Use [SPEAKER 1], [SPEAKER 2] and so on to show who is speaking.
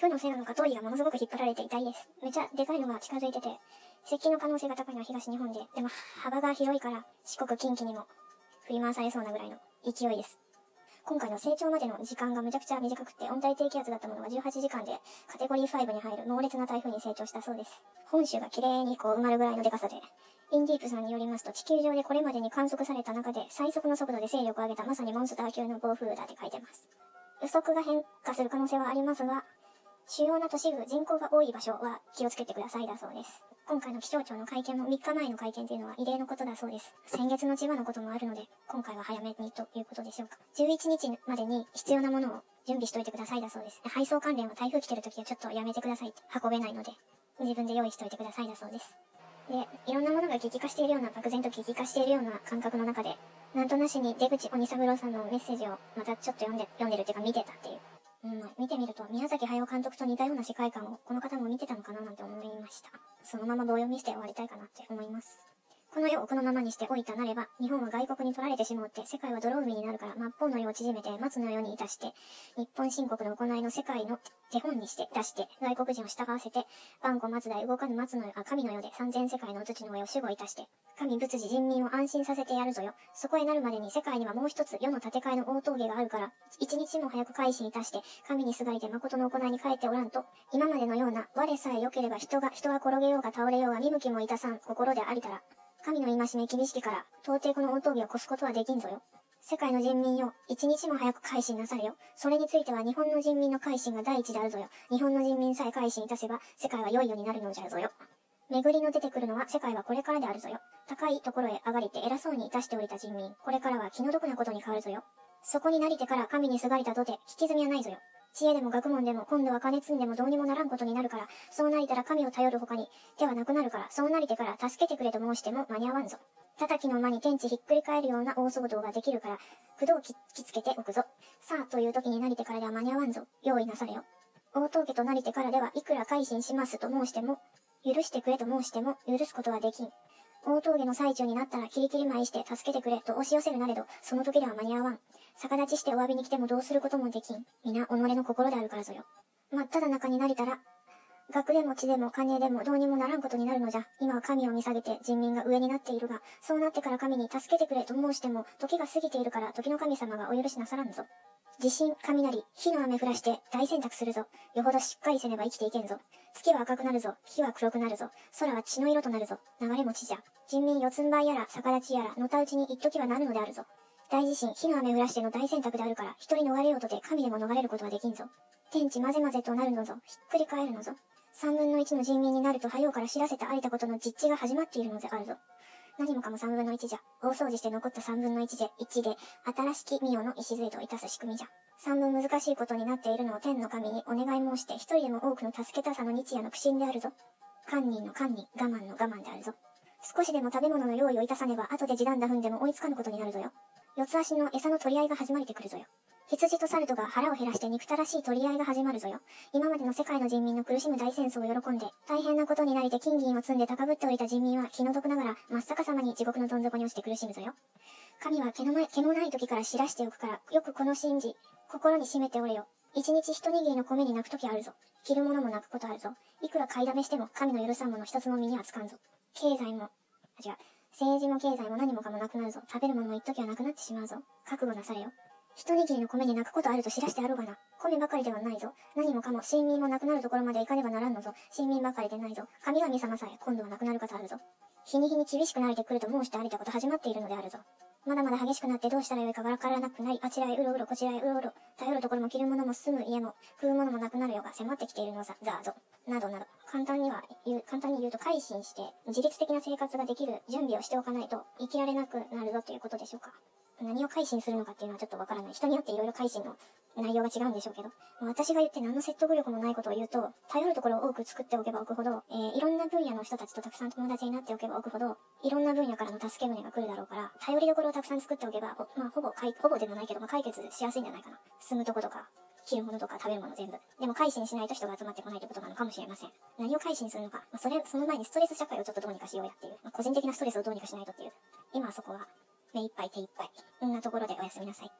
[SPEAKER 1] 風のせいなのか、通りがものすごく引っ張られて痛いです。めちゃでかいのが近づいてて、接近の可能性が高いのは東日本で、でも幅が広いから四国近畿にも振り回されそうなぐらいの勢いです。今回の成長までの時間がむちゃくちゃ短くて、温帯低気圧だったものが18時間でカテゴリー5に入る猛烈な台風に成長したそうです。本州が綺麗にこう埋まるぐらいのデカさで、インディープさんによりますと、地球上でこれまでに観測された中で最速の速度で勢力を上げたまさにモンスター級の暴風だって書いてます。予測が変化する可能性はありますが、主要な都市部、人口が多い場所は気をつけてくださいだそうです。今回の気象庁の会見も3日前の会見というのは異例のことだそうです。先月の千葉のこともあるので、今回は早めにということでしょうか。11日までに必要なものを準備しといてくださいだそうです。配送関連は台風来てる時はちょっとやめてください。運べないので、自分で用意しといてくださいだそうです。で、いろんなものが激化しているような、漠然と激化しているような感覚の中で、なんとなしに出口鬼三郎さんのメッセージをまたちょっと読んで、読んでるっていうか見てたっていう。うん、見てみると、宮崎駿監督と似たような世界観をこの方も見てたのかななんて思いました。そのまま棒読みして終わりたいかなって思います。この世をこのままにしておいたなれば、日本は外国に取られてしまうって、世界は泥海になるから、末法の世を縮めて、松の世にいたして、日本新国の行いの世界の手本にして、出して、外国人を従わせて、万古松代動かぬ松の世、あ、神の世で三千世界の土の上を守護いたして、神仏事人民を安心させてやるぞよ。そこへなるまでに世界にはもう一つ世の建て替えの大峠があるから、一日も早く改心いたして、神にすがりで誠の行いに帰っておらんと、今までのような、我さえ良ければ人が、人が転げようが倒れようが見向きもいたさん、心でありたら、神の戒め厳しきから、到底この大峠を越すことはできんぞよ。世界の人民よ、一日も早く改心なされよ。それについては日本の人民の改心が第一であるぞよ。日本の人民さえ改心いたせば、世界は良いようになるのじゃぞよ。巡りの出てくるのは世界はこれからであるぞよ。高いところへ上がりて偉そうにいたしておりた人民、これからは気の毒なことに変わるぞよ。そこになりてから神にすがりたとて、引き済みはないぞよ。知恵でも学問でも今度は金積んでもどうにもならんことになるから、そうなりたら神を頼る他に手はなくなるから、そうなりてから助けてくれと申しても間に合わんぞ。叩きの間に天地ひっくり返るような大騒動ができるから、不動ききつけておくぞ。さあ、という時になりてからでは間に合わんぞ。用意なされよ。大峠となりてからではいくら改心しますと申しても、許してくれと申しても許すことはできん。大峠の最中になったらキリキリ舞いして助けてくれと押し寄せるなれど、その時では間に合わん。逆立ちしてお詫びに来てもどうすることもできん。皆、己の心であるからぞよ。真っ只中になりたら、学でも地でも金でもどうにもならんことになるのじゃ。今は神を見下げて人民が上になっているが、そうなってから神に助けてくれと申しても、時が過ぎているから時の神様がお許しなさらんぞ。地震、雷、火の雨降らして大選択するぞ。よほどしっかりせねば生きていけんぞ。月は赤くなるぞ。火は黒くなるぞ。空は血の色となるぞ。流れも血じゃ。人民四つん這いやら逆立ちやら、のたうちに一時はなるのであるぞ。大地震、火の雨降らしての大選択であるから、一人逃れようとて神でも逃れることはできんぞ。天地混ぜ混ぜとなるのぞ。ひっくり返るのぞ。三分の一の人民になると早うから知らせてありたことの実地が始まっているのであるぞ。何もかも三分の一じゃ。大掃除して残った三分の一で、一で、新しき御代の礎といたす仕組みじゃ。三分難しいことになっているのを天の神にお願い申して、一人でも多くの助けたさの日夜の苦心であるぞ。堪忍の堪忍、我慢の我慢であるぞ。少しでも食べ物の用意をいたさねば、後で地団打踏んでも追いつかぬことになるぞよ。四つ足の餌の取り合いが始まりてくるぞよ。羊と猿とが腹を減らして憎たらしい取り合いが始まるぞよ。今までの世界の人民の苦しむ大戦争を喜んで、大変なことになりて金銀を積んで高ぶっておいた人民は気の毒ながら真っ逆さまに地獄のどん底に落ちて苦しむぞよ。神は毛の毛もない時から知らしておくから、よくこの信じ、心に締めておれよ。一日一握りの米に泣く時あるぞ。着るものも泣くことあるぞ。いくら買いだめしても神の許さんもの一つも身にはつかんぞ。経済も、あ違う。政治も経済も何もかもなくなるぞ。食べるものも一時はなくなってしまうぞ。覚悟なされよ。一握りの米に泣くことあると知らしてあろうがな。米ばかりではないぞ。何もかも、親民もなくなるところまで行かねばならんのぞ。親民ばかりでないぞ。神々様さえ今度はなくなることあるぞ。日に日に厳しくなれてくると申してありたこと始まっているのであるぞ。まだまだ激しくなってどうしたらよいかわからなくなり、あちらへうろうろこちらへうろうろ、頼るところも着るものも住む家も食うものもなくなるようが迫ってきているのさ、ザーぞ。などなど。簡単には言う、簡単に言うと改心して、自律的な生活ができる準備をしておかないと生きられなくなるぞということでしょうか。何を改心するのかっていうのはちょっとわからない。人によっていろいろ改心の内容が違うんでしょうけど、私が言って何の説得力もないことを言うと、頼るところを多く作っておけばおくほど、えー、いろんな分野の人たちとたくさん友達になっておけばおくほど、いろんな分野からの助け舟が来るだろうから、頼りどころをたくさん作っておけば、まあ、ほぼ、ほぼでもないけど、まあ、解決しやすいんじゃないかな。住むとことか、着るものとか食べるもの全部。でも改心しないと人が集まってこないってことなのかもしれません。何を改心するのか。まあ、それ、その前にストレス社会をちょっとどうにかしようやっていう。まあ、個人的なストレスをどうにかしないとっていう。今はそこは目いっぱい手いっぱい。こんなところでおやすみなさい。